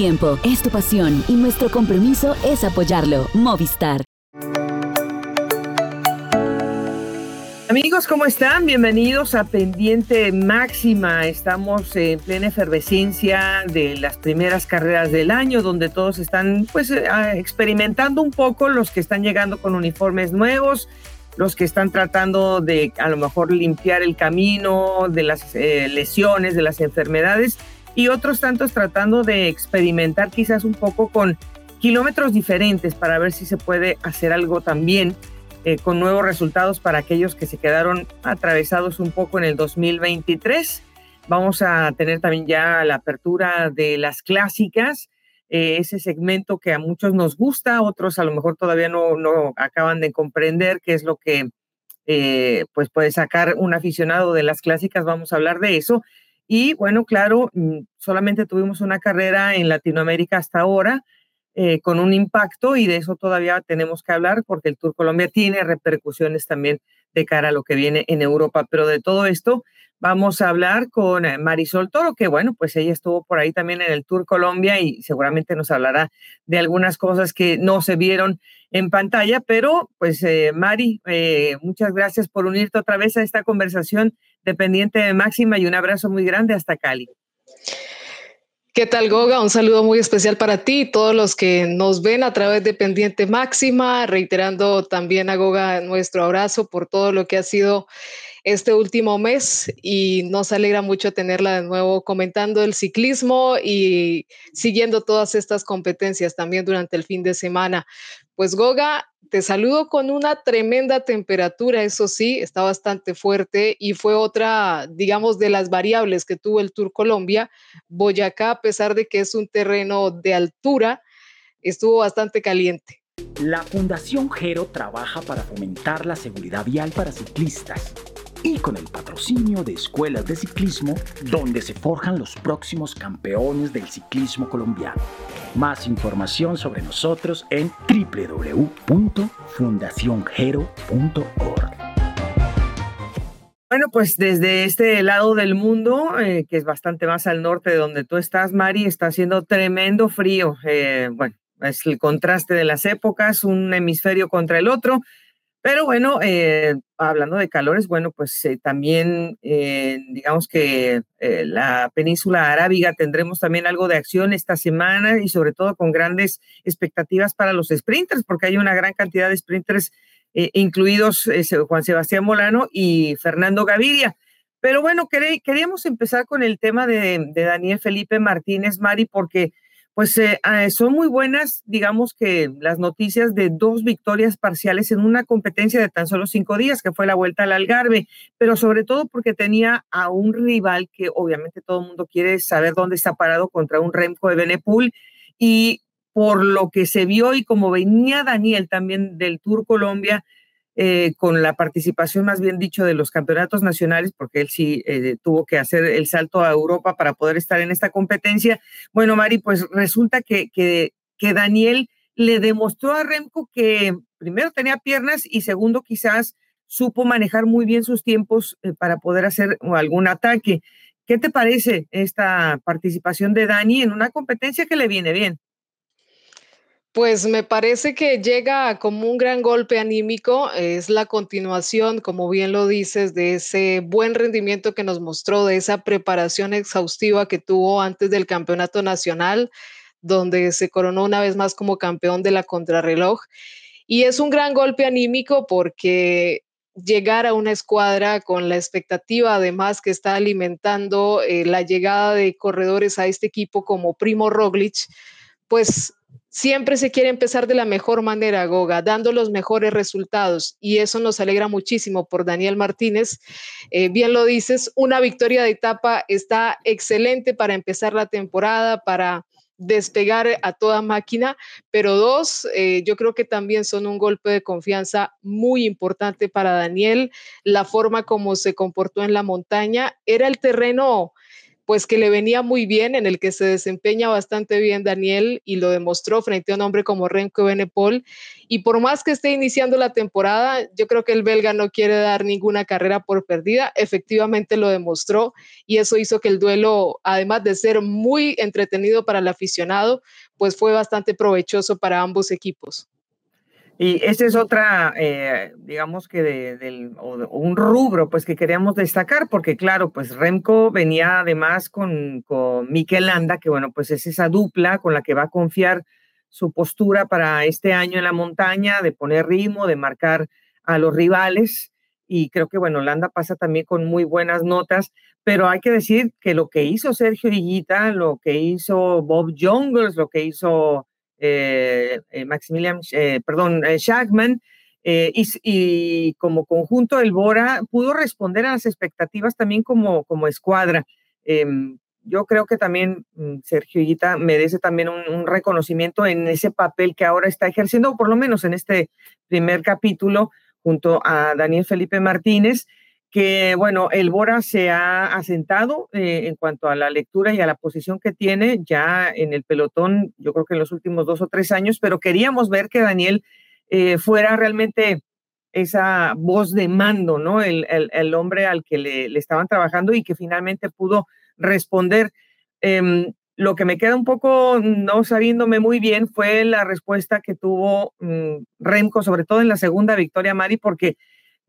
tiempo, es tu pasión y nuestro compromiso es apoyarlo. Movistar. Amigos, ¿cómo están? Bienvenidos a Pendiente Máxima. Estamos en plena efervescencia de las primeras carreras del año, donde todos están pues eh, experimentando un poco, los que están llegando con uniformes nuevos, los que están tratando de a lo mejor limpiar el camino de las eh, lesiones, de las enfermedades, y otros tantos tratando de experimentar quizás un poco con kilómetros diferentes para ver si se puede hacer algo también eh, con nuevos resultados para aquellos que se quedaron atravesados un poco en el 2023. Vamos a tener también ya la apertura de las clásicas, eh, ese segmento que a muchos nos gusta, otros a lo mejor todavía no, no acaban de comprender qué es lo que eh, pues puede sacar un aficionado de las clásicas, vamos a hablar de eso. Y bueno, claro, mm, solamente tuvimos una carrera en Latinoamérica hasta ahora, eh, con un impacto y de eso todavía tenemos que hablar porque el Tour Colombia tiene repercusiones también de cara a lo que viene en Europa. Pero de todo esto vamos a hablar con eh, Marisol Toro, que bueno, pues ella estuvo por ahí también en el Tour Colombia y seguramente nos hablará de algunas cosas que no se vieron en pantalla. Pero pues eh, Mari, muchas gracias por unirte otra vez a esta conversación dependiente de Máxima y un abrazo muy grande hasta Cali. ¿Qué tal, Goga? Un saludo muy especial para ti y todos los que nos ven a través de Pendiente Máxima, reiterando también a Goga nuestro abrazo por todo lo que ha sido este último mes y nos alegra mucho tenerla de nuevo comentando el ciclismo y siguiendo todas estas competencias también durante el fin de semana. Pues Goga, te saludo con una tremenda temperatura, eso sí, está bastante fuerte y fue otra, digamos, de las variables que tuvo el Tour Colombia. Boyacá, a pesar de que es un terreno de altura, estuvo bastante caliente. La Fundación Gero trabaja para fomentar la seguridad vial para ciclistas y con el patrocinio de escuelas de ciclismo donde se forjan los próximos campeones del ciclismo colombiano. Más información sobre nosotros en www.fundaciongero.org. Bueno, pues desde este lado del mundo, eh, que es bastante más al norte de donde tú estás, Mari, está haciendo tremendo frío. Eh, bueno, es el contraste de las épocas, un hemisferio contra el otro. Pero bueno, eh, hablando de calores, bueno, pues eh, también eh, digamos que la península arábiga tendremos también algo de acción esta semana y sobre todo con grandes expectativas para los sprinters, porque hay una gran cantidad de sprinters incluidos Juan Sebastián Molano y Fernando Gaviria. Pero bueno, queríamos empezar con el tema de, de Daniel Felipe Martínez, Mari, porque pues eh, ah, son muy buenas, digamos que las noticias de dos victorias parciales en una competencia de tan solo cinco días, que fue la vuelta al Algarve, pero sobre todo porque tenía a un rival que obviamente todo el mundo quiere saber dónde está parado contra un Remco de Benepul y por lo que se vio y como venía Daniel también del Tour Colombia, eh, con la participación, más bien dicho, de los campeonatos nacionales, porque él sí eh, tuvo que hacer el salto a Europa para poder estar en esta competencia. Bueno, Mari, pues resulta que, que, que Daniel le demostró a Remco que primero tenía piernas y segundo quizás supo manejar muy bien sus tiempos eh, para poder hacer algún ataque. ¿Qué te parece esta participación de Dani en una competencia que le viene bien? Pues me parece que llega como un gran golpe anímico, es la continuación, como bien lo dices, de ese buen rendimiento que nos mostró, de esa preparación exhaustiva que tuvo antes del campeonato nacional, donde se coronó una vez más como campeón de la contrarreloj. Y es un gran golpe anímico porque llegar a una escuadra con la expectativa además que está alimentando eh, la llegada de corredores a este equipo como Primo Roglic, pues Siempre se quiere empezar de la mejor manera, Goga, dando los mejores resultados y eso nos alegra muchísimo por Daniel Martínez. Eh, bien lo dices, una victoria de etapa está excelente para empezar la temporada, para despegar a toda máquina, pero dos, eh, yo creo que también son un golpe de confianza muy importante para Daniel, la forma como se comportó en la montaña, era el terreno pues que le venía muy bien, en el que se desempeña bastante bien Daniel y lo demostró frente a un hombre como Renko Benepol. Y por más que esté iniciando la temporada, yo creo que el belga no quiere dar ninguna carrera por perdida. Efectivamente lo demostró y eso hizo que el duelo, además de ser muy entretenido para el aficionado, pues fue bastante provechoso para ambos equipos. Y ese es otra, eh, digamos que de, un rubro pues que queríamos destacar, porque claro, pues Remco venía además con, con Mikel Landa, que bueno, pues es esa dupla con la que va a confiar su postura para este año en la montaña, de poner ritmo, de marcar a los rivales. Y creo que bueno, Landa pasa también con muy buenas notas, pero hay que decir que lo que hizo Sergio Higuita, lo que hizo Bob Jungles, lo que hizo eh, eh, Maximilian, eh, perdón, Shackman, y, como conjunto el Bora pudo responder a las expectativas también como, como escuadra. Em, yo creo que también mm, Sergio Higuita merece también un, reconocimiento en ese papel que ahora está ejerciendo, por lo menos en este primer capítulo, junto a Daniel Felipe Martínez, que bueno, el Bora se ha asentado eh, en cuanto a la lectura y a la posición que tiene ya en el pelotón, yo creo que en los últimos dos o tres años, pero queríamos ver que Daniel eh, fuera realmente esa voz de mando, ¿no? El, el, hombre al que le, estaban trabajando y que finalmente pudo responder. Em, lo que me queda un poco no sabiéndome muy bien fue la respuesta que tuvo mm, Remco, sobre todo en la segunda victoria, Mari, porque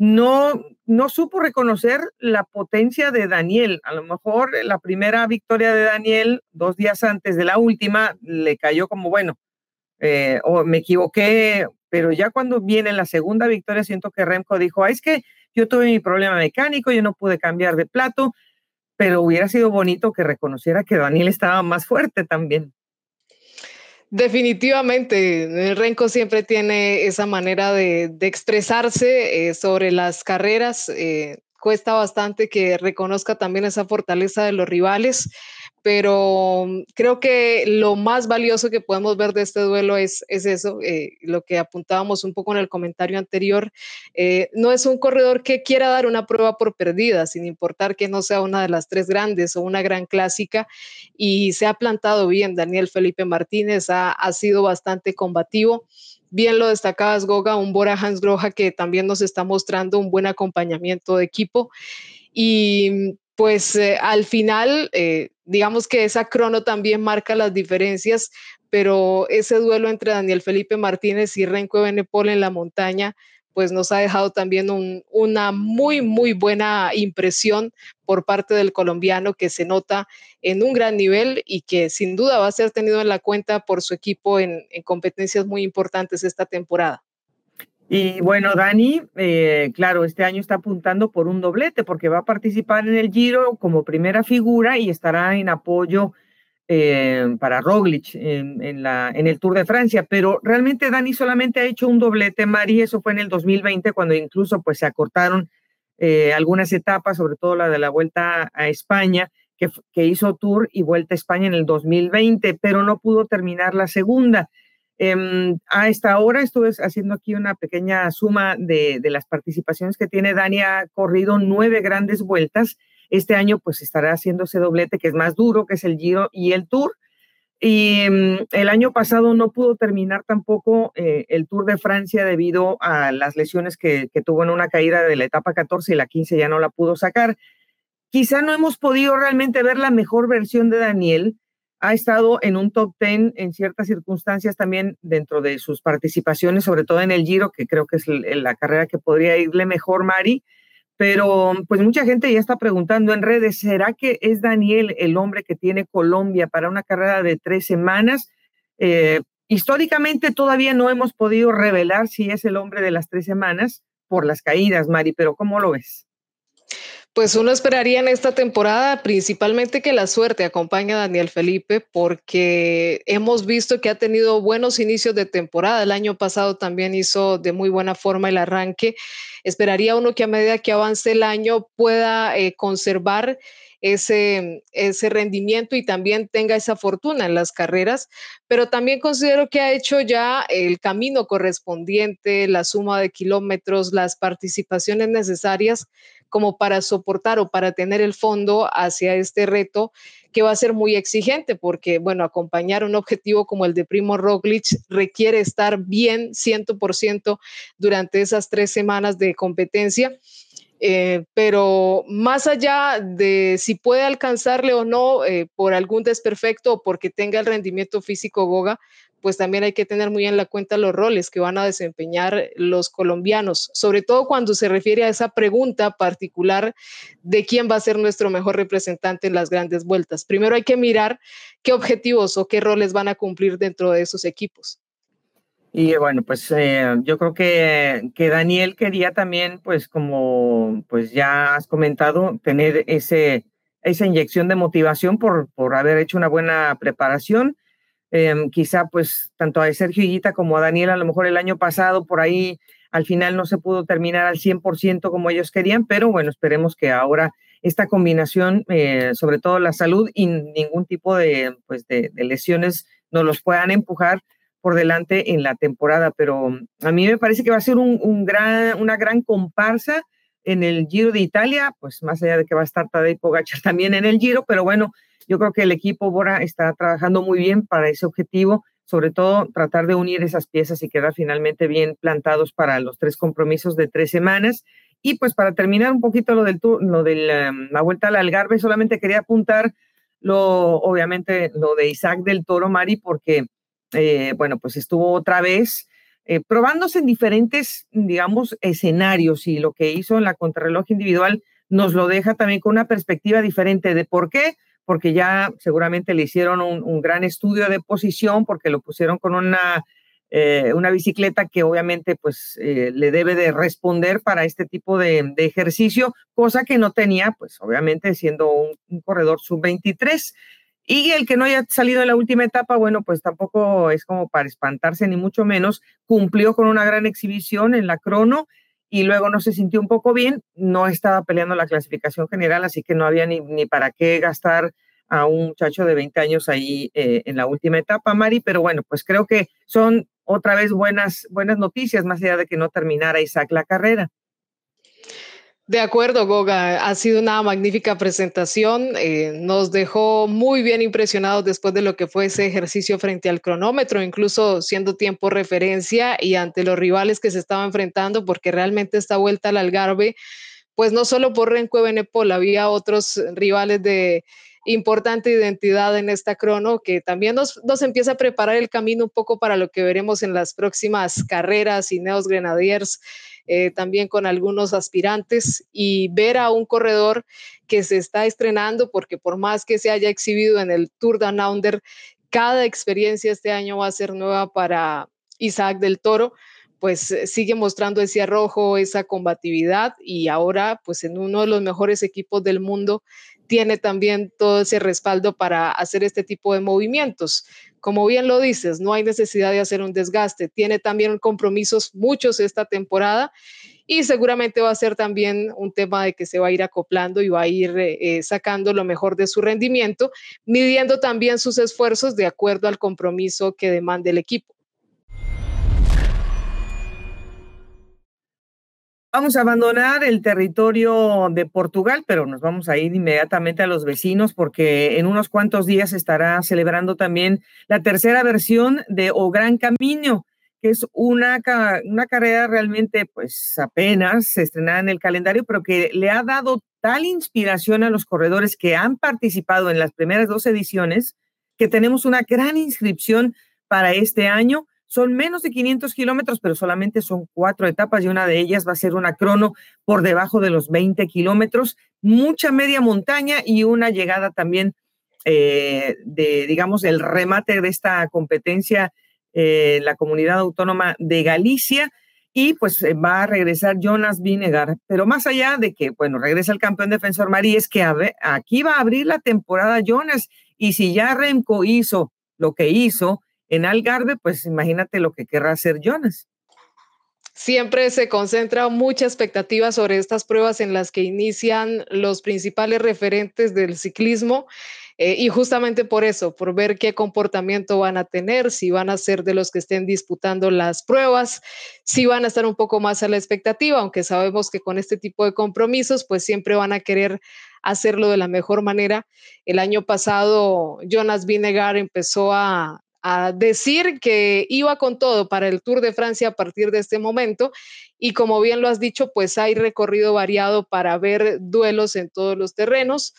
no, no supo reconocer la potencia de Daniel. A lo mejor la primera victoria de Daniel, dos días antes de la última, le cayó como, bueno, eh, o me equivoqué, pero ya cuando viene la segunda victoria, siento que Remco dijo, es que yo tuve mi problema mecánico, yo no pude cambiar de plato, pero hubiera sido bonito que reconociera que Daniel estaba más fuerte también. Definitivamente, el Renko siempre tiene esa manera de, expresarse eh, sobre las carreras. Eh, cuesta bastante que reconozca también esa fortaleza de los rivales pero mm, creo que lo más valioso que podemos ver de este duelo es, es eso, eh, lo que apuntábamos un poco en el comentario anterior. Eh, no es un corredor que quiera dar una prueba por perdida, sin importar que no sea una de las tres grandes o una gran clásica, y se ha plantado bien. Daniel Felipe Martínez ha, ha sido bastante combativo. Bien lo destacabas, Goga, un Bora Hans Groja que también nos está mostrando un buen acompañamiento de equipo. Y pues eh, al final, eh, digamos que esa crono también marca las diferencias, pero ese duelo entre Daniel Felipe Martínez y Renko Benepol en la montaña, pues nos ha dejado también una muy, muy buena impresión por parte del colombiano que se nota en un gran nivel y que sin duda va a ser tenido en la cuenta por su equipo en competencias muy importantes esta temporada. Y bueno, Dani, eh, claro, este año está apuntando por un doblete porque va a participar en el Giro como primera figura y estará en apoyo eh, para Roglic en, la, en el Tour de Francia. Pero realmente Dani solamente ha hecho un doblete, Mari, eso fue en el 2020 cuando incluso pues se acortaron eh, algunas etapas, sobre todo la de la Vuelta a España, que hizo Tour y Vuelta a España en el 2020, pero no pudo terminar la segunda. Em, a esta hora estuve haciendo aquí una pequeña suma de, las participaciones que tiene Dani. Ha corrido nueve grandes vueltas. Este año pues estará haciendo ese doblete que es más duro, que es el Giro y el Tour. Y em, el año pasado no pudo terminar tampoco eh, el Tour de Francia debido a las lesiones que, que, tuvo en una caída de la etapa 14 y la 15 ya no la pudo sacar. Quizá no hemos podido realmente ver la mejor versión de Daniel, ha estado en un top 10 en ciertas circunstancias también dentro de sus participaciones, sobre todo en el Giro, que creo que es la carrera que podría irle mejor, Mari. Pero pues mucha gente ya está preguntando en redes, ¿será que es Daniel el hombre que tiene Colombia para una carrera de tres semanas? Eh, históricamente todavía no hemos podido revelar si es el hombre de las tres semanas por las caídas, Mari, pero ¿cómo lo ves? Pues uno esperaría en esta temporada principalmente que la suerte acompañe a Daniel Felipe porque hemos visto que ha tenido buenos inicios de temporada. El año pasado también hizo de muy buena forma el arranque. Esperaría uno que a medida que avance el año pueda eh, conservar ese, ese rendimiento y también tenga esa fortuna en las carreras, pero también considero que ha hecho ya el camino correspondiente, la suma de kilómetros, las participaciones necesarias como para soportar o para tener el fondo hacia este reto que va a ser muy exigente porque, bueno, acompañar un objetivo como el de Primo Roglic requiere estar bien 100% durante esas tres semanas de competencia. Eh, pero más allá de si puede alcanzarle o no eh, por algún desperfecto o porque tenga el rendimiento físico Goga, pues también hay que tener muy en la cuenta los roles que van a desempeñar los colombianos, sobre todo cuando se refiere a esa pregunta particular de quién va a ser nuestro mejor representante en las grandes vueltas. Primero hay que mirar qué objetivos o qué roles van a cumplir dentro de esos equipos. Y bueno, pues eh, yo creo que, que Daniel quería también, pues como pues ya has comentado, tener ese, esa inyección de motivación por, por haber hecho una buena preparación Em, quizá pues tanto a Sergio Higuita como a Daniel a lo mejor el año pasado por ahí al final no se pudo terminar al 100% como ellos querían, pero bueno, esperemos que ahora esta combinación, eh, sobre todo la salud y ningún tipo de, pues de, lesiones, nos los puedan empujar por delante en la temporada. Pero a mí me parece que va a ser un, gran, una gran comparsa en el Giro de Italia, pues más allá de que va a estar Tadej Pogacar también en el Giro, pero bueno, yo creo que el equipo Bora está trabajando muy bien para ese objetivo, sobre todo tratar de unir esas piezas y quedar finalmente bien plantados para los tres compromisos de tres semanas. Y pues para terminar un poquito lo del lo de la, vuelta al Algarve, solamente quería apuntar lo, obviamente, lo de Isaac del Toro Mari, porque, eh, bueno, pues estuvo otra vez eh, probándose en diferentes, digamos, escenarios y lo que hizo en la contrarreloj individual nos lo deja también con una perspectiva diferente de por qué porque ya seguramente le hicieron un, gran estudio de posición, porque lo pusieron con una, eh, una bicicleta que obviamente pues eh, le debe de responder para este tipo de, ejercicio, cosa que no tenía, pues obviamente siendo un, corredor sub-23. Y el que no haya salido en la última etapa, bueno, pues tampoco es como para espantarse, ni mucho menos. Cumplió con una gran exhibición en la crono y luego no se sintió un poco bien, no estaba peleando la clasificación general, así que no había ni, ni para qué gastar a un muchacho de 20 años ahí eh, en la última etapa, Mari, pero bueno, pues creo que son otra vez buenas, buenas noticias, más allá de que no terminara Isaac la carrera. De acuerdo, Goga. Ha sido una magnífica presentación. Eh, nos dejó muy bien impresionados después de lo que fue ese ejercicio frente al cronómetro, incluso siendo tiempo referencia y ante los rivales que se estaban enfrentando, porque realmente esta vuelta al Algarve, pues no solo por Renko Benepol, había otros rivales de importante identidad en esta crono que también nos, empieza a preparar el camino un poco para lo que veremos en las próximas carreras y Neos Grenadiers eh, también con algunos aspirantes y ver a un corredor que se está estrenando, porque por más que se haya exhibido en el Tour de Under, cada experiencia este año va a ser nueva para Isaac del Toro pues eh, sigue mostrando ese arrojo, esa combatividad y ahora pues en uno de los mejores equipos del mundo tiene también todo ese respaldo para hacer este tipo de movimientos. Como bien lo dices, no hay necesidad de hacer un desgaste. Tiene también compromisos muchos esta temporada y seguramente va a ser también un tema de que se va a ir acoplando y va a ir eh, eh, sacando lo mejor de su rendimiento, midiendo también sus esfuerzos de acuerdo al compromiso que demande el equipo. Vamos a abandonar el territorio de Portugal, pero nos vamos a ir inmediatamente a los vecinos porque en unos cuantos días estará celebrando también la tercera versión de O Gran Camino, que es una, una carrera realmente pues apenas estrenada en el calendario, pero que le ha dado tal inspiración a los corredores que han participado en las primeras dos ediciones que tenemos una gran inscripción para este año son menos de 500 kilómetros, pero solamente son cuatro etapas y una de ellas va a ser una crono por debajo de los 20 kilómetros, mucha media montaña y una llegada también eh, de, digamos, el remate de esta competencia eh, la comunidad autónoma de Galicia. Y pues eh, va a regresar Jonas Vinegar. Pero más allá de que, bueno, regresa el campeón defensor Marí, es que aquí va a abrir la temporada Jonas. Y si ya Remco hizo lo que hizo, en Algarve, pues imagínate lo que querrá hacer Jonas. Siempre se concentra mucha expectativa sobre estas pruebas en las que inician los principales referentes del ciclismo. Eh, y justamente por eso, por ver qué comportamiento van a tener, si van a ser de los que estén disputando las pruebas, si van a estar un poco más a la expectativa, aunque sabemos que con este tipo de compromisos, pues siempre van a querer hacerlo de la mejor manera. El año pasado, Jonas Vinegar empezó a, a decir que iba con todo para el Tour de Francia a partir de este momento. Y como bien lo has dicho, pues hay recorrido variado para ver duelos en todos los terrenos.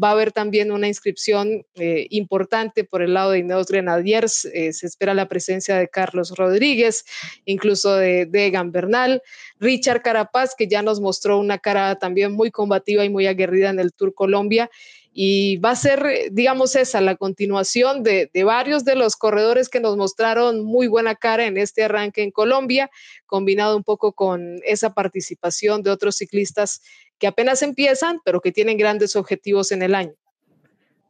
Va a haber también una inscripción eh, importante por el lado de Ineos Grenadiers. Eh, se espera la presencia de Carlos Rodríguez, incluso de, de Egan Bernal. Richard Carapaz, que ya nos mostró una cara también muy combativa y muy aguerrida en el Tour Colombia y va a ser, digamos, esa la continuación de, varios de los corredores que nos mostraron muy buena cara en este arranque en Colombia, combinado un poco con esa participación de otros ciclistas que apenas empiezan, pero que tienen grandes objetivos en el año.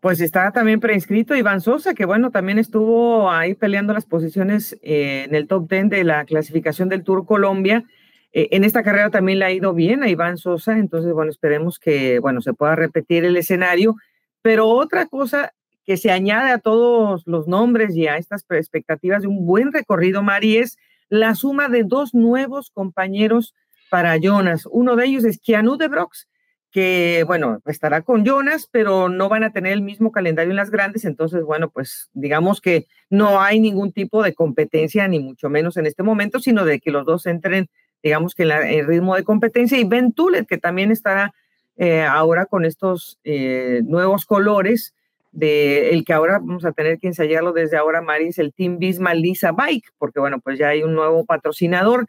Pues está también preinscrito Iván Sosa, que bueno, también estuvo ahí peleando las posiciones eh, en el top 10 de la clasificación del Tour Colombia eh, en esta carrera también le ha ido bien a Iván Sosa, entonces, bueno, esperemos que, bueno, se pueda repetir el escenario. Pero otra cosa que se añade a todos los nombres y a estas expectativas de un buen recorrido, Mari, es la suma de dos nuevos compañeros para Jonas. Uno de ellos es Keanu de Brox, que, bueno, estará con Jonas, pero no van a tener el mismo calendario en las grandes, entonces, bueno, pues digamos que no hay ningún tipo de competencia, ni mucho menos en este momento, sino de que los dos entren digamos que el ritmo de competencia, y Ben Tulet, que también estará eh, ahora con estos eh, nuevos colores, de el que ahora vamos a tener que ensayarlo desde ahora, Mari, es el Team Bisma Lisa Bike, porque bueno, pues ya hay un nuevo patrocinador.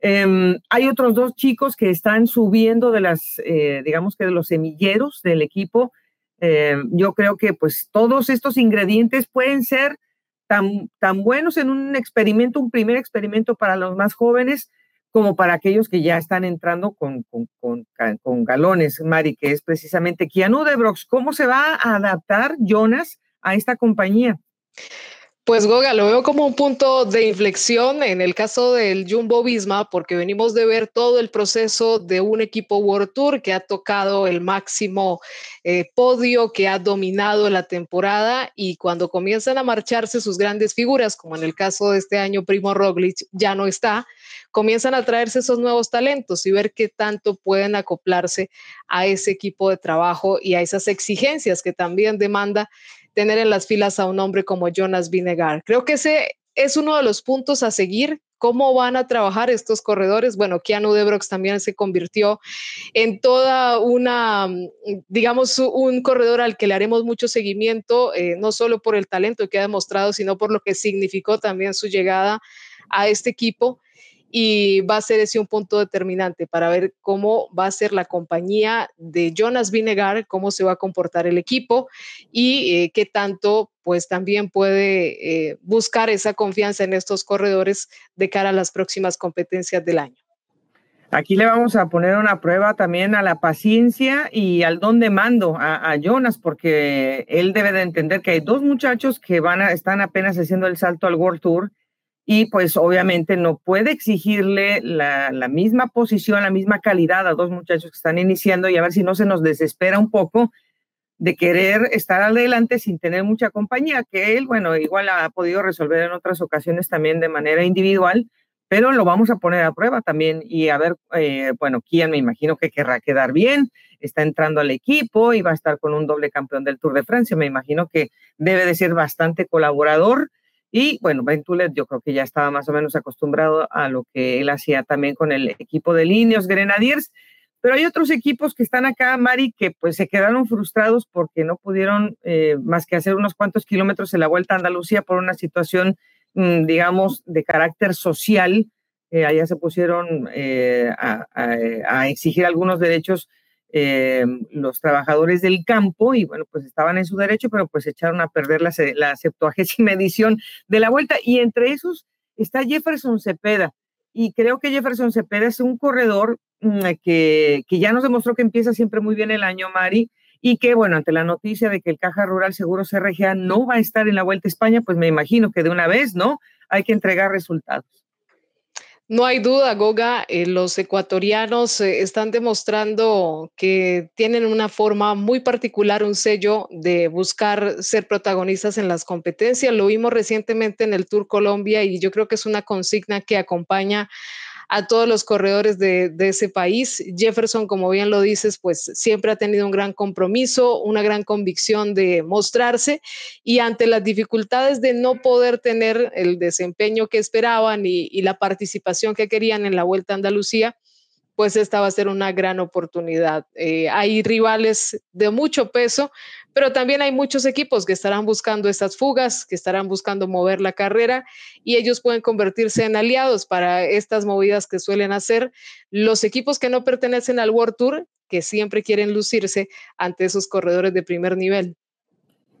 Em, hay otros dos chicos que están subiendo de las, eh, digamos que de los semilleros del equipo. Em, yo creo que pues todos estos ingredientes pueden ser tan, tan buenos en un experimento, un primer experimento para los más jóvenes, como para aquellos que ya están entrando con, con, galones, Mari, que es precisamente Keanu de Brox. ¿Cómo se va a adaptar Jonas a esta compañía? Pues Goga, lo veo como un punto de inflexión en el caso del Jumbo Visma, porque venimos de ver todo el proceso de un equipo World Tour que ha tocado el máximo eh, podio, que ha dominado la temporada y cuando comienzan a marcharse sus grandes figuras, como en el caso de este año Primo Roglic, ya no está, comienzan a traerse esos nuevos talentos y ver qué tanto pueden acoplarse a ese equipo de trabajo y a esas exigencias que también demanda tener en las filas a un hombre como Jonas Vinegar. Creo que ese es uno de los puntos a seguir. ¿Cómo van a trabajar estos corredores? Bueno, Keanu Debrox también se convirtió en toda una, digamos, un corredor al que le haremos mucho seguimiento, eh, no solo por el talento que ha demostrado, sino por lo que significó también su llegada a este equipo y va a ser ese un punto determinante para ver cómo va a ser la compañía de Jonas Vinegar, cómo se va a comportar el equipo y eh, qué tanto pues también puede eh, buscar esa confianza en estos corredores de cara a las próximas competencias del año. Aquí le vamos a poner una prueba también a la paciencia y al don de mando a, a, Jonas, porque él debe de entender que hay dos muchachos que van a, están apenas haciendo el salto al World Tour y pues obviamente no puede exigirle la, misma posición, la misma calidad a dos muchachos que están iniciando y a ver si no se nos desespera un poco de querer estar adelante sin tener mucha compañía, que él, bueno, igual ha podido resolver en otras ocasiones también de manera individual, pero lo vamos a poner a prueba también y a ver, eh, bueno, quién me imagino que querrá quedar bien, está entrando al equipo y va a estar con un doble campeón del Tour de Francia, me imagino que debe de ser bastante colaborador y bueno, Ben yo creo que ya estaba más o menos acostumbrado a lo que él hacía también con el equipo de Líneos Grenadiers. Pero hay otros equipos que están acá, Mari, que pues se quedaron frustrados porque no pudieron eh, más que hacer unos cuantos kilómetros en la Vuelta a Andalucía por una situación, mm, digamos, de carácter social. Eh, allá se pusieron eh, a, exigir algunos derechos eh, los trabajadores del campo y bueno, pues estaban en su derecho, pero pues echaron a perder la, la septuagésima edición de la vuelta y entre esos está Jefferson Cepeda y creo que Jefferson Cepeda es un corredor mm, que, que ya nos demostró que empieza siempre muy bien el año, Mari, y que, bueno, ante la noticia de que el Caja Rural Seguro CRGA no va a estar en la Vuelta a España, pues me imagino que de una vez, ¿no? Hay que entregar resultados. No hay duda, Goga, eh, los ecuatorianos eh, están demostrando que tienen una forma muy particular, un sello de buscar ser protagonistas en las competencias. Lo vimos recientemente en el Tour Colombia y yo creo que es una consigna que acompaña a todos los corredores de, ese país. Jefferson, como bien lo dices, pues siempre ha tenido un gran compromiso, una gran convicción de mostrarse y ante las dificultades de no poder tener el desempeño que esperaban y, y la participación que querían en la Vuelta a Andalucía, pues esta va a ser una gran oportunidad. Eh, hay rivales de mucho peso, pero también hay muchos equipos que estarán buscando estas fugas, que estarán buscando mover la carrera y ellos pueden convertirse en aliados para estas movidas que suelen hacer los equipos que no pertenecen al World Tour, que siempre quieren lucirse ante esos corredores de primer nivel.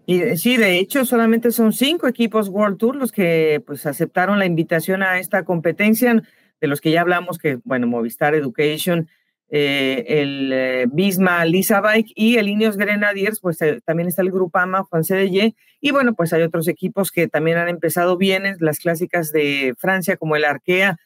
Y sí, de hecho, solamente son cinco equipos World Tour los que pues aceptaron la invitación a esta competencia de los que ya hablamos, que, bueno, Movistar Education, eh, el eh, Bisma Lisa Bike y el Ineos Grenadiers, pues eh, también está el Grupama Juan CDY, y. Bueno, pues hay otros equipos que también han empezado bien, las clásicas de Francia, como el Arkea,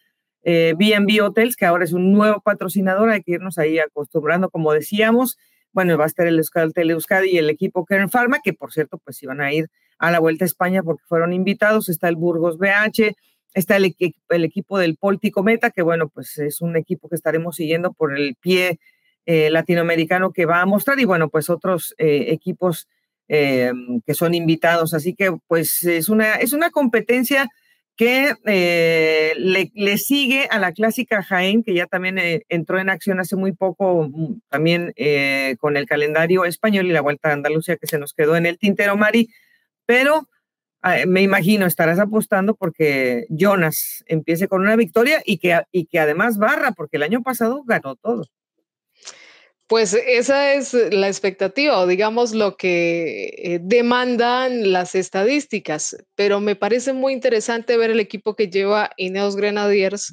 B&B Hotels, que ahora es un nuevo patrocinador, hay que irnos ahí acostumbrando, como decíamos, bueno, va a estar el Euskaltel Euskadi y el equipo Kern Pharma, que por cierto, pues iban a ir a la Vuelta a España porque fueron invitados, está el Burgos BH, Está el, equipo del Póltico Meta, que bueno, pues es un equipo que estaremos siguiendo por el pie eh, latinoamericano que va a mostrar y bueno, pues otros eh, equipos eh, que son invitados. Así que pues es una, es una competencia que le, le, sigue a la clásica Jaén, que ya también entró en acción hace muy poco, mm, también con el calendario español y la Vuelta a Andalucía que se nos quedó en el tintero, Mari, pero me imagino estarás apostando porque Jonas empiece con una victoria y que, y que además barra, porque el año pasado ganó todo. Pues esa es la expectativa o digamos lo que eh, demandan las estadísticas, pero me parece muy interesante ver el equipo que lleva Ineos Grenadiers.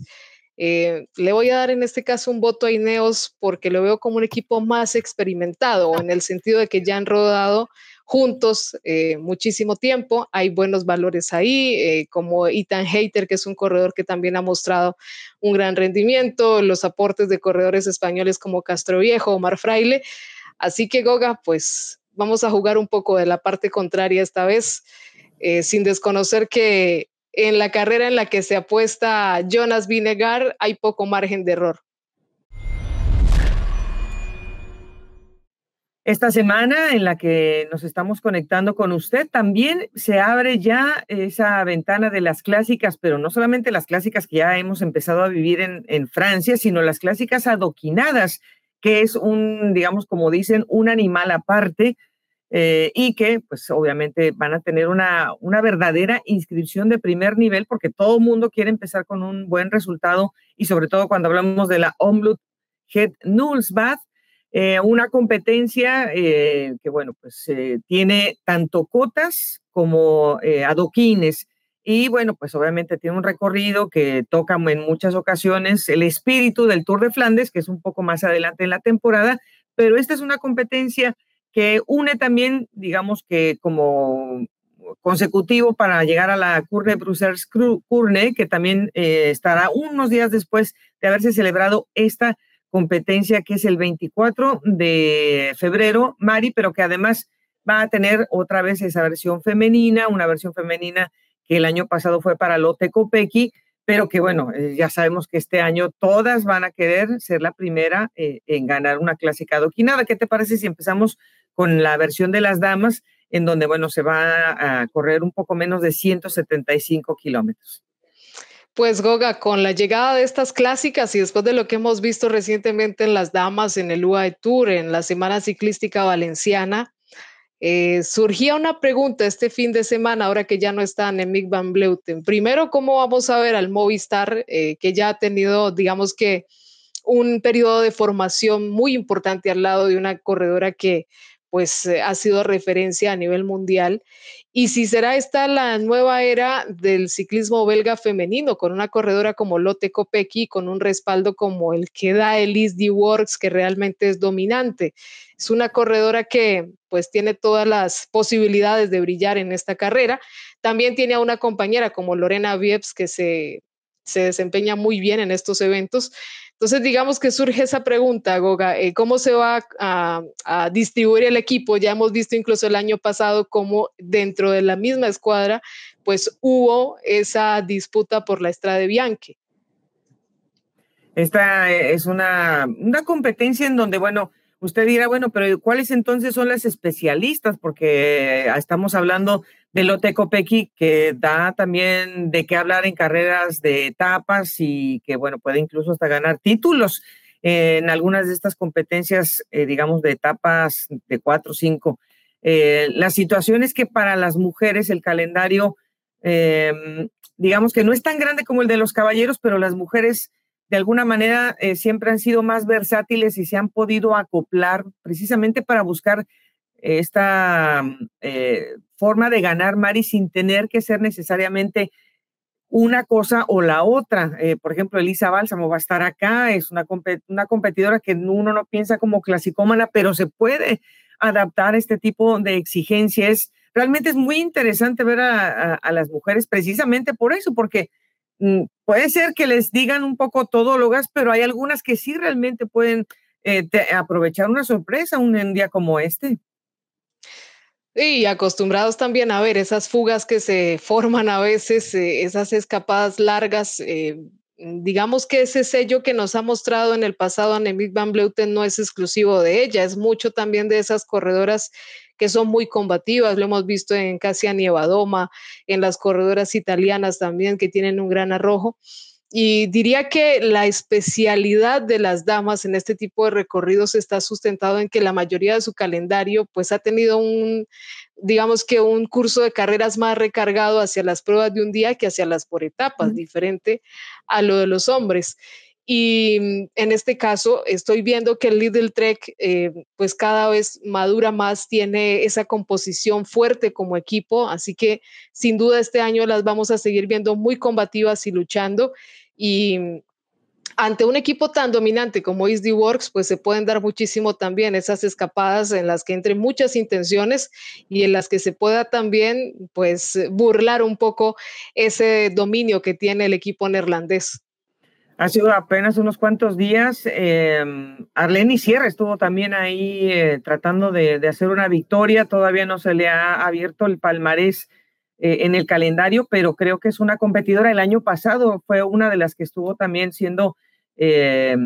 Eh, le voy a dar en este caso un voto a Ineos porque lo veo como un equipo más experimentado, en el sentido de que ya han rodado juntos eh, muchísimo tiempo. Hay buenos valores ahí, eh, como Ethan Hater, que es un corredor que también ha mostrado un gran rendimiento, los aportes de corredores españoles como Castro Viejo, Omar Fraile. Así que Goga, pues vamos a jugar un poco de la parte contraria esta vez, eh, sin desconocer que en la carrera en la que se apuesta Jonas Vinegar hay poco margen de error. Esta semana en la que nos estamos conectando con usted, también se abre ya esa ventana de las clásicas, pero no solamente las clásicas que ya hemos empezado a vivir en, Francia, sino las clásicas adoquinadas, que es un, digamos, como dicen, un animal aparte eh, y que pues obviamente van a tener una, una verdadera inscripción de primer nivel porque todo el mundo quiere empezar con un buen resultado y sobre todo cuando hablamos de la Omloop Head Nullsbad, eh, una competencia eh, que, bueno, pues eh, tiene tanto cotas como adoquines. Y bueno, pues obviamente tiene un recorrido que toca en muchas ocasiones el espíritu del Tour de Flandes, que es un poco más adelante en la temporada, pero esta es una competencia que une también, digamos que como consecutivo para llegar a la Curne Brussels Curne, que también estará unos días después de haberse celebrado esta competencia que es el 24 de febrero, Mari, pero que además va a tener otra vez esa versión femenina, una versión femenina que el año pasado fue para Lotte Kopecky, pero que bueno, eh, ya sabemos que este año todas van a querer ser la primera eh, en ganar una clásica adoquinada. ¿Qué te parece si empezamos con la versión de las damas, en donde bueno, se va a correr un poco menos de 175 kilómetros? Pues Goga, con la llegada de estas clásicas y después de lo que hemos visto recientemente en las damas, en el UAE Tour, en la Semana Ciclística Valenciana, eh, surgía una pregunta este fin de semana, ahora que ya no está Mick Van Bleuten. Primero, ¿cómo vamos a ver al Movistar, eh, que ya ha tenido, digamos que, un periodo de formación muy importante al lado de una corredora que pues eh, ha sido referencia a nivel mundial. Y si será esta la nueva era del ciclismo belga femenino, con una corredora como Lotte Kopecky, con un respaldo como el que da Elise D. Works, que realmente es dominante. Es una corredora que pues tiene todas las posibilidades de brillar en esta carrera. También tiene a una compañera como Lorena Viebs, que se se desempeña muy bien en estos eventos. Entonces, digamos que surge esa pregunta, Goga, eh, ¿cómo se va a, distribuir el equipo? Ya hemos visto incluso el año pasado cómo dentro de la misma escuadra, pues hubo esa disputa por la Estrada de Bianchi. Esta es una, una competencia en donde, bueno, usted dirá, bueno, pero ¿cuáles entonces son las especialistas? Porque estamos hablando del Otecopequi, que da también de qué hablar en carreras de etapas y que, bueno, puede incluso hasta ganar títulos en algunas de estas competencias, eh, digamos, de etapas de cuatro o cinco. Eh, la situación es que para las mujeres el calendario, eh, digamos que no es tan grande como el de los caballeros, pero las mujeres de alguna manera eh, siempre han sido más versátiles y se han podido acoplar precisamente para buscar esta eh, forma de ganar, Mari, sin tener que ser necesariamente una cosa o la otra. Eh, por ejemplo, Elisa Bálsamo va a estar acá, es una, una competidora que uno no piensa como clasicómana, pero se puede adaptar a este tipo de exigencias. Realmente es muy interesante ver a las mujeres precisamente por eso, porque Mm, puede ser que les digan un poco todólogas, pero hay algunas que sí realmente pueden eh, aprovechar una sorpresa un día como este. Y acostumbrados también a ver esas fugas que se forman a veces, eh, esas escapadas largas. Eh, digamos que ese sello que nos ha mostrado en el pasado Annemiek van Bleuten no es exclusivo de ella, es mucho también de esas corredoras que son muy combativas, lo hemos visto en Casia Nievadoma, en las corredoras italianas también, que tienen un gran arrojo. Y diría que la especialidad de las damas en este tipo de recorridos está sustentado en que la mayoría de su calendario pues ha tenido un, digamos que un curso de carreras más recargado hacia las pruebas de un día que hacia las por etapas, diferente a lo de los hombres. Y mm, en este caso estoy viendo que el Lidl Trek eh, pues cada vez madura más, tiene esa composición fuerte como equipo, así que sin duda este año las vamos a seguir viendo muy combativas y luchando. Y mm, ante un equipo tan dominante como Easy Works, pues se pueden dar muchísimo también esas escapadas en las que entren muchas intenciones y en las que se pueda también pues burlar un poco ese dominio que tiene el equipo neerlandés. Ha sido apenas unos cuantos días. Eh, Arlene Sierra estuvo también ahí eh, tratando de, hacer una victoria. Todavía no se le ha abierto el palmarés eh, en el calendario, pero creo que es una competidora. El año pasado fue una de las que estuvo también siendo, eh,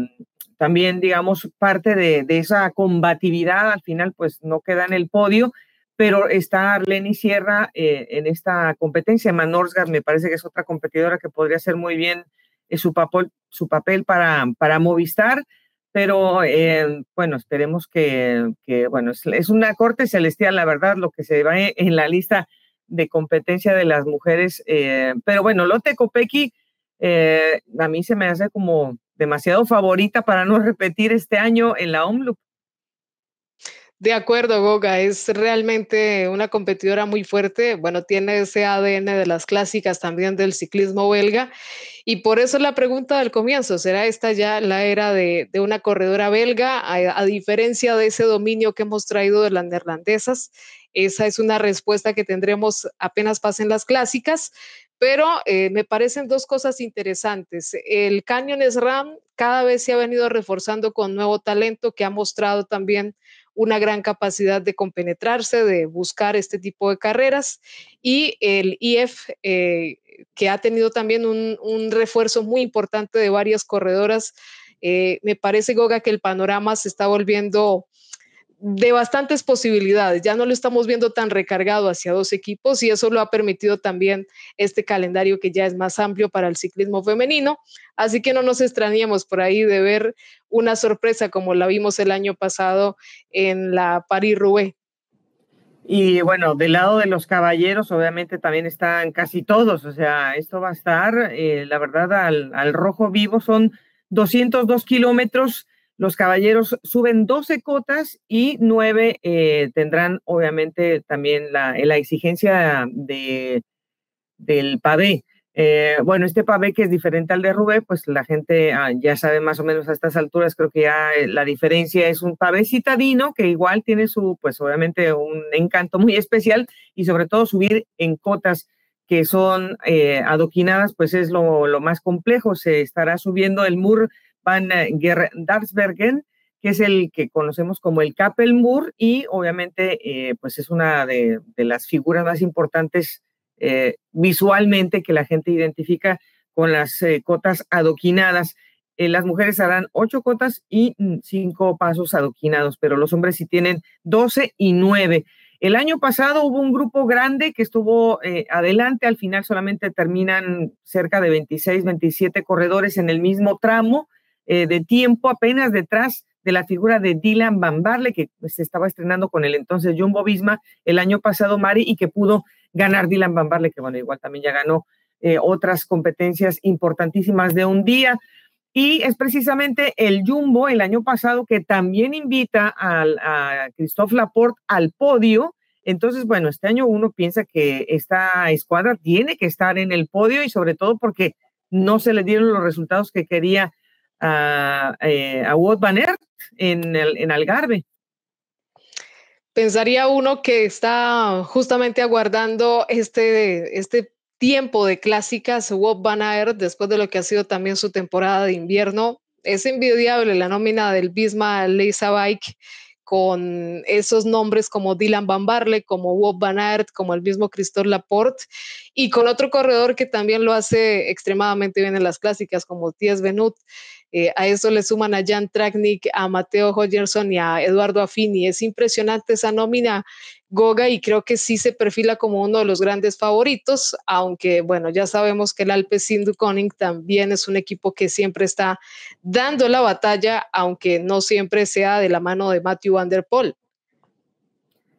también, digamos, parte de, esa combatividad. Al final, pues no queda en el podio, pero está Arlene Sierra en esta competencia. Manorsgar me parece que es otra competidora que podría ser muy bien su papel, su papel para, Movistar, pero eh, bueno, esperemos que, bueno, es, una corte celestial, la verdad, lo que se va en la lista de competencia de las mujeres, eh, pero bueno, Lotte Kopecky eh, a mí se me hace como demasiado favorita para no repetir este año en la OMLUP. De acuerdo, Goga, es realmente una competidora muy fuerte. Bueno, tiene ese ADN de las clásicas también del ciclismo belga. Y por eso la pregunta del comienzo, ¿será esta ya la era de, una corredora belga, a, diferencia de ese dominio que hemos traído de las neerlandesas? Esa es una respuesta que tendremos apenas pasen las clásicas, pero eh, me parecen dos cosas interesantes. El Canyon SRAM cada vez se ha venido reforzando con nuevo talento que ha mostrado también una gran capacidad de compenetrarse, de buscar este tipo de carreras. Y el IF, eh, que ha tenido también un, refuerzo muy importante de varias corredoras, eh, me parece, Goga, que el panorama se está volviendo de bastantes posibilidades. Ya no lo estamos viendo tan recargado hacia dos equipos y eso lo ha permitido también este calendario que ya es más amplio para el ciclismo femenino. Así que no nos extrañemos por ahí de ver una sorpresa como la vimos el año pasado en la Paris-Roubaix. Y bueno, del lado de los caballeros, obviamente también están casi todos. O sea, esto va a estar, eh, la verdad, al, al rojo vivo son 202 kilómetros los caballeros suben 12 cotas y 9 eh, tendrán obviamente también la, la exigencia de, del pavé. Eh, bueno, este pavé que es diferente al de Rubé, pues la gente ah, ya sabe más o menos a estas alturas, creo que ya eh, la diferencia es un pavé citadino que igual tiene su, pues obviamente un encanto muy especial y sobre todo subir en cotas que son eh, adoquinadas, pues es lo, lo, más complejo. Se estará subiendo el Mur van Darsbergen, que es el que conocemos como el Kappelmur y obviamente eh, pues es una de, las figuras más importantes eh, visualmente que la gente identifica con las eh, cotas adoquinadas. las mujeres harán ocho cotas y mm, cinco pasos adoquinados, pero los hombres sí tienen doce y nueve. El año pasado hubo un grupo grande que estuvo adelante, al final solamente terminan cerca de 26, 27 corredores en el mismo tramo de tiempo, apenas detrás de la figura de Dylan Van que se estaba estrenando con el entonces Jumbo Visma el año pasado, Mari, y que pudo ganar Dylan Van que bueno, igual también ya ganó eh, otras competencias importantísimas de un día. Y es precisamente el Jumbo el año pasado que también invita al, a Christophe Laporte al podio. Entonces, bueno, este año uno piensa que esta escuadra tiene que estar en el podio y sobre todo porque no se le dieron los resultados que quería a, eh, Wout Van Aert en, en Algarve. Pensaría uno que está justamente aguardando este, este tiempo de clásicas Wout Van Aert después de lo que ha sido también su temporada de invierno. Es envidiable la nómina del Bisma Leisa Bike con esos nombres como Dylan Van Barle, como Wout Van Aert, como el mismo Christophe Laporte, y con otro corredor que también lo hace extremadamente bien en las clásicas, como Tías Benut. Eh, a eso le suman a Jan Traknik, a Mateo Hodgerson y a Eduardo Affini. Es impresionante esa nómina Goga y creo que sí se perfila como uno de los grandes favoritos, aunque bueno, ya sabemos que el Alpe Sindu Koning también es un equipo que siempre está dando la batalla, aunque no siempre sea de la mano de Matthew Van Der Poel.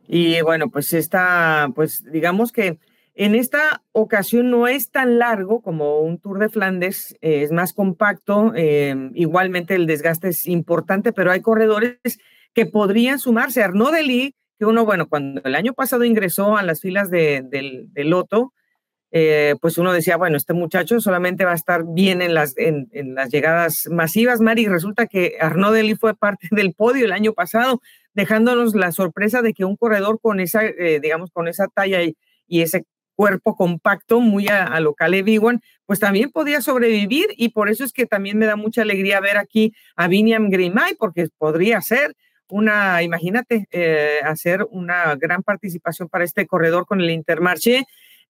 Y bueno, pues está, pues digamos que en esta ocasión no es tan largo como un Tour de Flandes, eh, es más compacto, eh, igualmente el desgaste es importante, pero hay corredores que podrían sumarse. Arnaud Delis, que uno, bueno, cuando el año pasado ingresó a las filas de, del, Loto, eh, pues uno decía, bueno, este muchacho solamente va a estar bien en las, llegadas masivas, Mari, resulta que Arnaud Delis fue parte del podio el año pasado, dejándonos la sorpresa de que un corredor con esa, digamos, con esa talla y ese cuerpo compacto, muy a, lo Caleb pues también podía sobrevivir y por eso es que también me da mucha alegría ver aquí a Viniam Grimay, porque podría ser una, imagínate, eh, hacer una gran participación para este corredor con el Intermarché.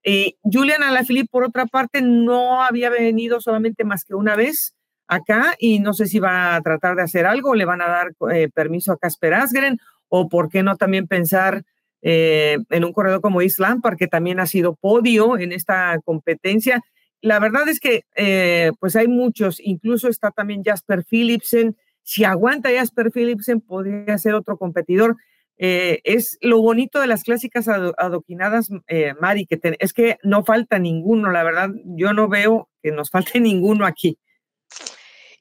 y Julian Alaphilippe, por otra parte, no había venido solamente más que una vez acá y no sé si va a tratar de hacer algo, le van a dar eh, permiso a Casper Asgren o por qué no también pensar eh, en un corredor como Islam, porque también ha sido podio en esta competencia. La verdad es que eh, pues hay muchos, incluso está también Jasper Philipsen. Si aguanta Jasper Philipsen, podría ser otro competidor. Eh, es lo bonito de las clásicas adoquinadas, Mari, que es que no falta ninguno, la verdad, yo no veo que nos falte ninguno aquí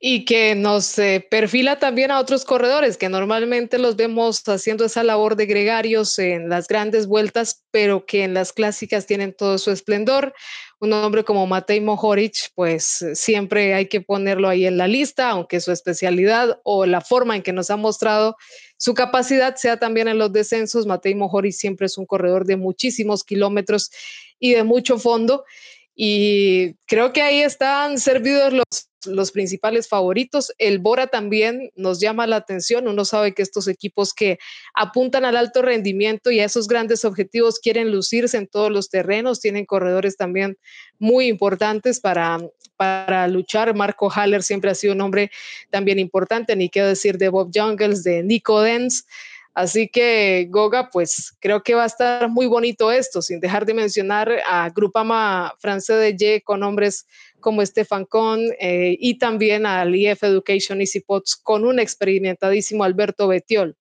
y que nos eh, perfila también a otros corredores que normalmente los vemos haciendo esa labor de gregarios en las grandes vueltas, pero que en las clásicas tienen todo su esplendor. Un hombre como Matej Mohoric, pues siempre hay que ponerlo ahí en la lista, aunque su especialidad o la forma en que nos ha mostrado su capacidad sea también en los descensos. Matej Mohoric siempre es un corredor de muchísimos kilómetros y de mucho fondo. Y creo que ahí están servidos los los principales favoritos. El Bora también nos llama la atención. Uno sabe que estos equipos que apuntan al alto rendimiento y a esos grandes objetivos quieren lucirse en todos los terrenos. Tienen corredores también muy importantes para, para luchar. Marco Haller siempre ha sido un hombre también importante, ni qué decir de Bob Jungles, de Nico Dens. Así que Goga, pues creo que va a estar muy bonito esto, sin dejar de mencionar a Grupama francés de Y con hombres como Stefan Kohn eh, y también al IF Education Easy Pots con un experimentadísimo Alberto Betiol.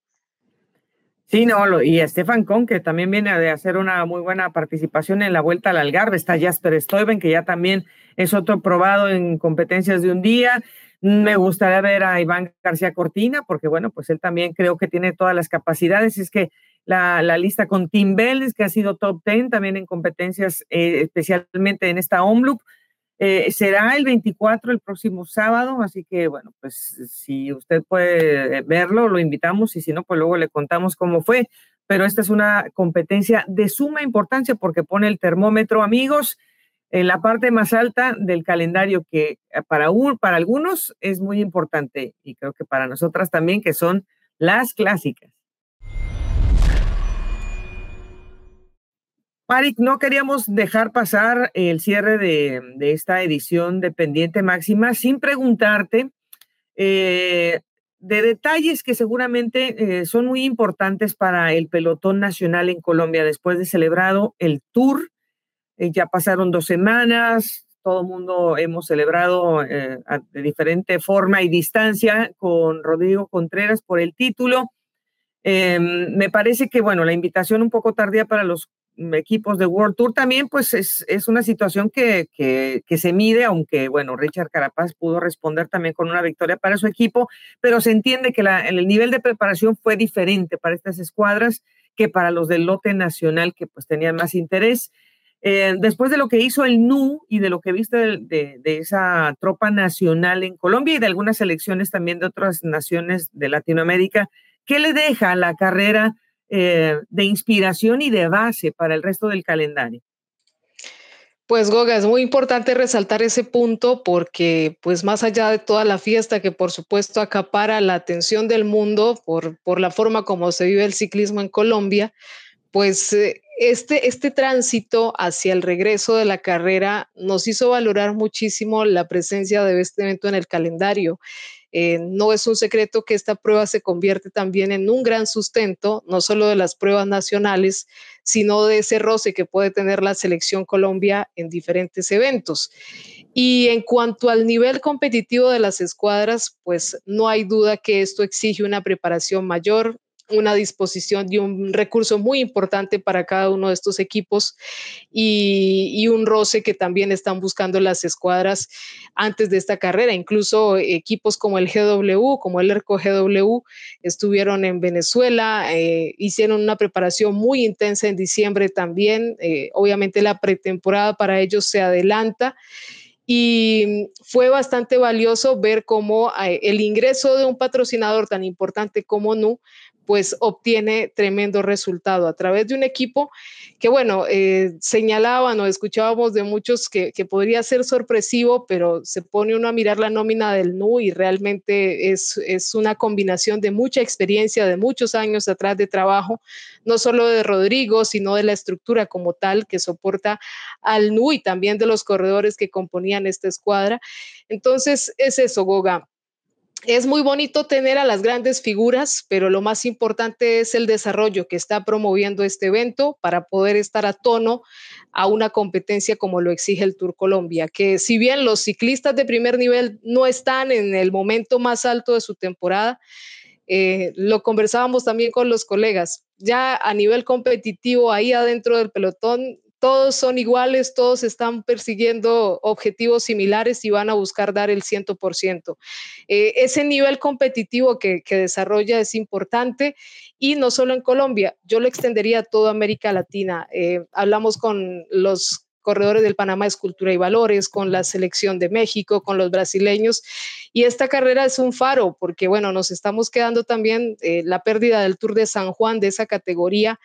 Sí, no, y Stefan Kohn, que también viene de hacer una muy buena participación en la vuelta al Algarve. Está Jasper Stuyven, que ya también es otro probado en competencias de un día. Me gustaría ver a Iván García Cortina, porque bueno, pues él también creo que tiene todas las capacidades. Es que la, lista con Tim Vélez, que ha sido top 10 también en competencias, eh, especialmente en esta Omloop. Eh, será el 24, el próximo sábado, así que bueno, pues si usted puede verlo, lo invitamos y si no, pues luego le contamos cómo fue. Pero esta es una competencia de suma importancia porque pone el termómetro, amigos, en la parte más alta del calendario que eh, para, un, para algunos es muy importante y creo que para nosotras también, que son las clásicas. Marik, no queríamos dejar pasar el cierre de, esta edición de Pendiente Máxima sin preguntarte eh, de detalles que seguramente eh, son muy importantes para el pelotón nacional en Colombia después de celebrado el Tour eh, ya pasaron dos semanas, todo el mundo hemos celebrado de diferente forma y distancia con Rodrigo Contreras por el título. Em, me parece que, bueno, la invitación un poco tardía para los equipos de World Tour también, pues es, es una situación que, que, se mide, aunque, bueno, Richard Carapaz pudo responder también con una victoria para su equipo, pero se entiende que el nivel de preparación fue diferente para estas escuadras que para los del lote nacional, que pues tenían más interés. Eh, después de lo que hizo el NU y de lo que viste de, esa tropa nacional en Colombia y de algunas elecciones también de otras naciones de Latinoamérica, ¿qué le deja la carrera eh, de inspiración y de base para el resto del calendario? Pues Goga, es muy importante resaltar ese punto porque pues más allá de toda la fiesta que por supuesto acapara la atención del mundo por, por la forma como se vive el ciclismo en Colombia, pues eh, este, este tránsito hacia el regreso de la carrera nos hizo valorar muchísimo la presencia de este evento en el calendario. Eh, no es un secreto que esta prueba se convierte también en un gran sustento, no solo de las pruebas nacionales, sino de ese roce que puede tener la selección Colombia en diferentes eventos. Y en cuanto al nivel competitivo de las escuadras, pues no hay duda que esto exige una preparación mayor, una disposición y un recurso muy importante para cada uno de estos equipos y, un roce que también están buscando las escuadras antes de esta carrera. Incluso equipos como el GW, como el ERCO GW, estuvieron en Venezuela, eh, hicieron una preparación muy intensa en diciembre también. Eh, obviamente la pretemporada para ellos se adelanta y fue bastante valioso ver cómo eh, el ingreso de un patrocinador tan importante como NU pues obtiene tremendo resultado a través de un equipo que, bueno, eh, señalaban o escuchábamos de muchos que, podría ser sorpresivo, pero se pone uno a mirar la nómina del NU y realmente es, es una combinación de mucha experiencia, de muchos años atrás de trabajo, no solo de Rodrigo, sino de la estructura como tal que soporta al NU y también de los corredores que componían esta escuadra. Entonces, es eso, Goga es muy bonito tener a las grandes figuras, pero lo más importante es el desarrollo que está promoviendo este evento para poder estar a tono a una competencia como lo exige el Tour Colombia, que si bien los ciclistas de primer nivel no están en el momento más alto de su temporada, eh, lo conversábamos también con los colegas, ya a nivel competitivo ahí adentro del pelotón todos son iguales, todos están persiguiendo objetivos similares y van a buscar dar el 100%. Eh, ese nivel competitivo que, desarrolla es importante y no solo en Colombia, yo lo extendería a toda América Latina. Eh, hablamos con los corredores del Panamá Escultura y Valores, con la selección de México, con los brasileños. Y esta carrera es un faro porque, bueno, nos estamos quedando también eh, la pérdida del Tour de San Juan de esa categoría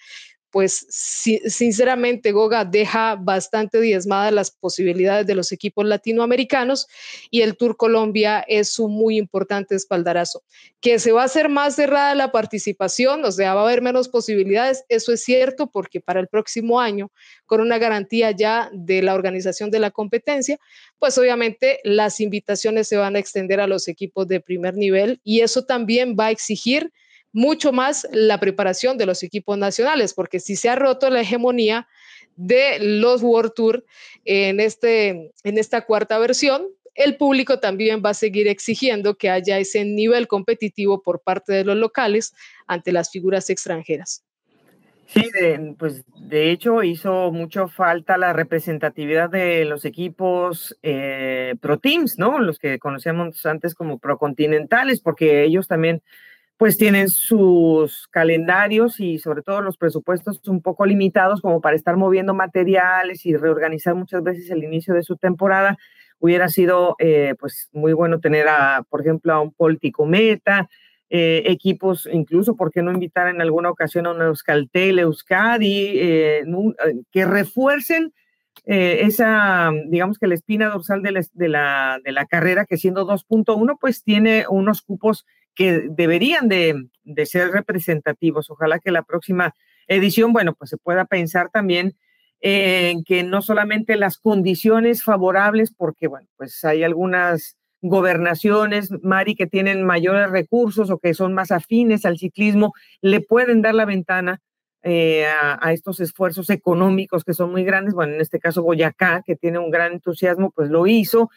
pues sinceramente Goga deja bastante diezmadas las posibilidades de los equipos latinoamericanos y el Tour Colombia es un muy importante espaldarazo. Que se va a hacer más cerrada la participación, o sea, va a haber menos posibilidades, eso es cierto porque para el próximo año, con una garantía ya de la organización de la competencia, pues obviamente las invitaciones se van a extender a los equipos de primer nivel y eso también va a exigir mucho más la preparación de los equipos nacionales, porque si se ha roto la hegemonía de los World Tour en, este, en esta cuarta versión, el público también va a seguir exigiendo que haya ese nivel competitivo por parte de los locales ante las figuras extranjeras. Sí, pues de hecho hizo mucho falta la representatividad de los equipos eh, Pro Teams, ¿no? Los que conocíamos antes como Procontinentales, porque ellos también pues tienen sus calendarios y sobre todo los presupuestos un poco limitados como para estar moviendo materiales y reorganizar muchas veces el inicio de su temporada. Hubiera sido eh, pues muy bueno tener a, por ejemplo, a un Poltico Meta, eh, equipos, incluso, ¿por qué no invitar en alguna ocasión a un Euskaltel, Euskadi, eh, que refuercen eh, esa, digamos que la espina dorsal de la, de la, carrera, que siendo 2.1, pues tiene unos cupos que deberían de, de, ser representativos. Ojalá que la próxima edición, bueno, pues se pueda pensar también en que no solamente las condiciones favorables, porque, bueno, pues hay algunas gobernaciones, Mari, que tienen mayores recursos o que son más afines al ciclismo, le pueden dar la ventana eh, a, estos esfuerzos económicos que son muy grandes. Bueno, en este caso Boyacá, que tiene un gran entusiasmo, pues lo hizo.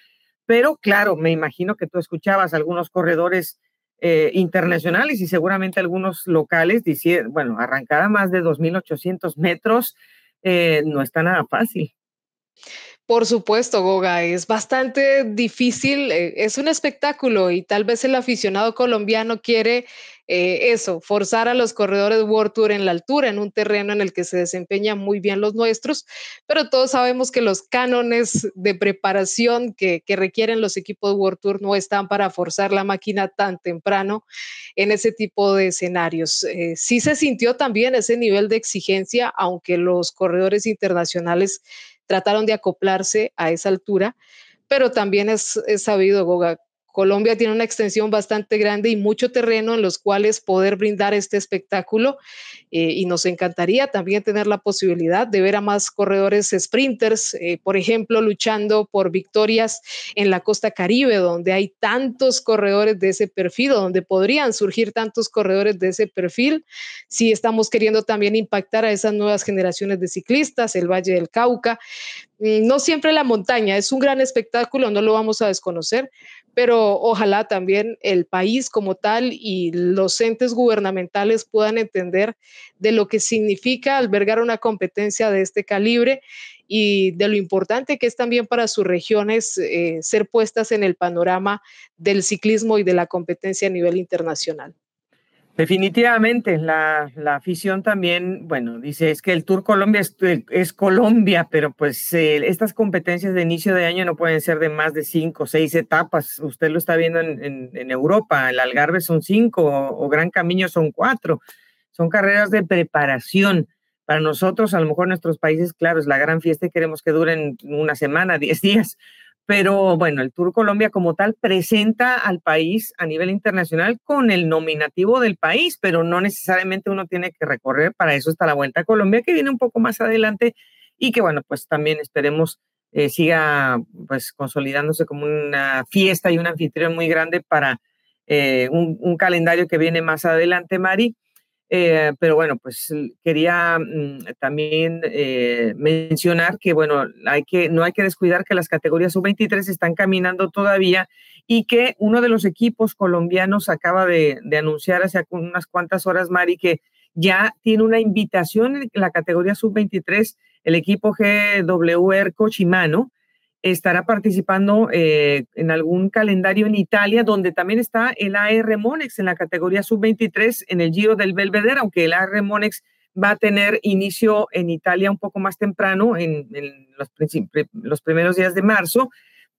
Pero claro, me imagino que tú escuchabas algunos corredores eh, internacionales y seguramente algunos locales, bueno, arrancar a más de 2.800 metros eh, no está nada fácil. Por supuesto, Goga, es bastante difícil, eh, es un espectáculo y tal vez el aficionado colombiano quiere eh, eso, forzar a los corredores World Tour en la altura, en un terreno en el que se desempeñan muy bien los nuestros, pero todos sabemos que los cánones de preparación que, requieren los equipos World Tour no están para forzar la máquina tan temprano en ese tipo de escenarios. Eh, sí se sintió también ese nivel de exigencia, aunque los corredores internacionales trataron de acoplarse a esa altura, pero también es, sabido, Goga, Colombia tiene una extensión bastante grande y mucho terreno en los cuales poder brindar este espectáculo eh, y nos encantaría también tener la posibilidad de ver a más corredores sprinters, eh, por ejemplo, luchando por victorias en la costa caribe, donde hay tantos corredores de ese perfil, donde podrían surgir tantos corredores de ese perfil. Si estamos queriendo también impactar a esas nuevas generaciones de ciclistas, el Valle del Cauca. Mm, no siempre la montaña es un gran espectáculo, no lo vamos a desconocer, pero ojalá también el país como tal y los entes gubernamentales puedan entender de lo que significa albergar una competencia de este calibre y de lo importante que es también para sus regiones eh, ser puestas en el panorama del ciclismo y de la competencia a nivel internacional. Definitivamente, la, afición también, bueno, dice, es que el Tour Colombia es, Colombia, pero pues eh, estas competencias de inicio de año no pueden ser de más de cinco o seis etapas. Usted lo está viendo en, Europa, el Algarve son cinco o, Gran Camino son cuatro. Son carreras de preparación. Para nosotros, a lo mejor en nuestros países, claro, es la gran fiesta y queremos que duren una semana, diez días, pero bueno, el Tour Colombia como tal presenta al país a nivel internacional con el nominativo del país, pero no necesariamente uno tiene que recorrer, para eso está la Vuelta a Colombia, que viene un poco más adelante y que bueno, pues también esperemos eh, siga pues consolidándose como una fiesta y un anfitrión muy grande para eh, un, calendario que viene más adelante, Mari. Eh, pero bueno, pues quería mm, también eh, mencionar que, bueno, hay que, no hay que descuidar que las categorías sub-23 están caminando todavía y que uno de los equipos colombianos acaba de, de, anunciar hace unas cuantas horas, Mari, que ya tiene una invitación en la categoría sub-23, el equipo GWR Cochimano, estará participando eh, en algún calendario en Italia, donde también está el AR Monex en la categoría sub-23 en el Giro del Belvedere, aunque el AR Monex va a tener inicio en Italia un poco más temprano, en, los, primeros días de marzo.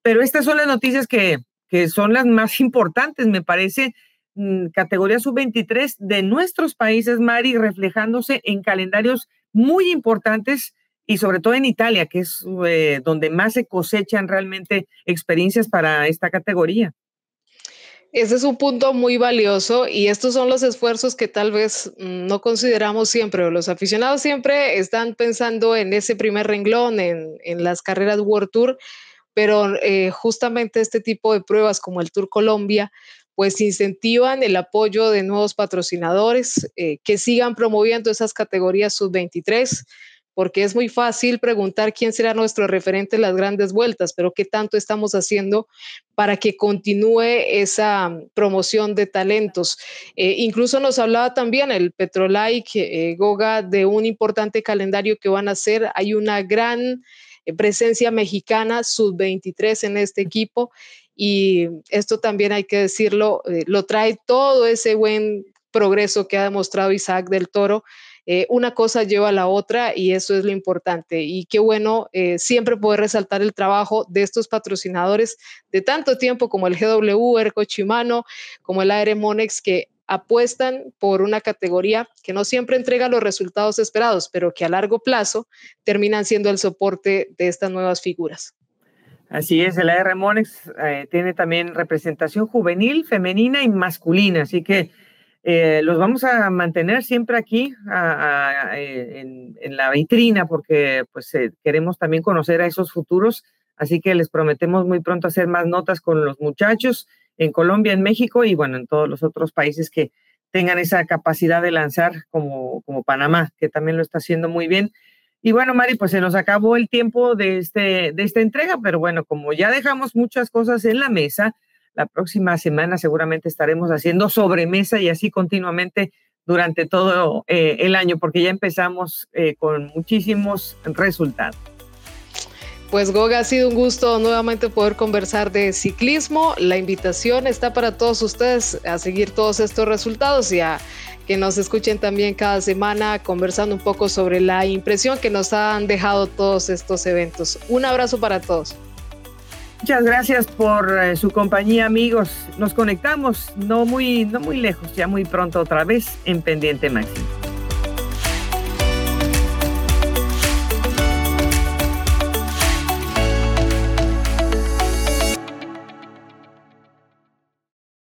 Pero estas son las noticias que, que son las más importantes, me parece, mm, categoría sub-23 de nuestros países, Mari, reflejándose en calendarios muy importantes y sobre todo en Italia, que es eh, donde más se cosechan realmente experiencias para esta categoría. Ese es un punto muy valioso y estos son los esfuerzos que tal vez mm, no consideramos siempre. Los aficionados siempre están pensando en ese primer renglón, en, las carreras World Tour, pero eh, justamente este tipo de pruebas como el Tour Colombia, pues incentivan el apoyo de nuevos patrocinadores eh, que sigan promoviendo esas categorías sub-23 porque es muy fácil preguntar quién será nuestro referente en las grandes vueltas, pero qué tanto estamos haciendo para que continúe esa mm, promoción de talentos. Eh, incluso nos hablaba también el Petrolike, eh, Goga, de un importante calendario que van a hacer. Hay una gran eh, presencia mexicana, sub-23 en este equipo, y esto también hay que decirlo, lo trae todo ese buen progreso que ha demostrado Isaac del Toro eh, una cosa lleva a la otra y eso es lo importante. Y qué bueno eh, siempre poder resaltar el trabajo de estos patrocinadores de tanto tiempo como el GW, Erco Chimano, como el AR Monex, que apuestan por una categoría que no siempre entrega los resultados esperados, pero que a largo plazo terminan siendo el soporte de estas nuevas figuras. Así es, el AR Monex eh, tiene también representación juvenil, femenina y masculina, así que eh, los vamos a mantener siempre aquí eh, en, la vitrina porque pues queremos también conocer a esos futuros, así que les prometemos muy pronto hacer más notas con los muchachos en Colombia, en México y bueno, en todos los otros países que tengan esa capacidad de lanzar como, como Panamá, que también lo está haciendo muy bien. Y bueno, Mari, pues se nos acabó el tiempo de, este, de esta entrega, pero bueno, como ya dejamos muchas cosas en la mesa, la próxima semana seguramente estaremos haciendo sobremesa y así continuamente durante todo eh, el año, porque ya empezamos eh, con muchísimos resultados. Pues Goga, ha sido un gusto nuevamente poder conversar de ciclismo. La invitación está para todos ustedes a seguir todos estos resultados y a que nos escuchen también cada semana conversando un poco sobre la impresión que nos han dejado todos estos eventos. Un abrazo para todos. Muchas gracias por eh, su compañía, amigos. Nos conectamos no muy, no muy lejos, ya muy pronto otra vez en Pendiente Máximo.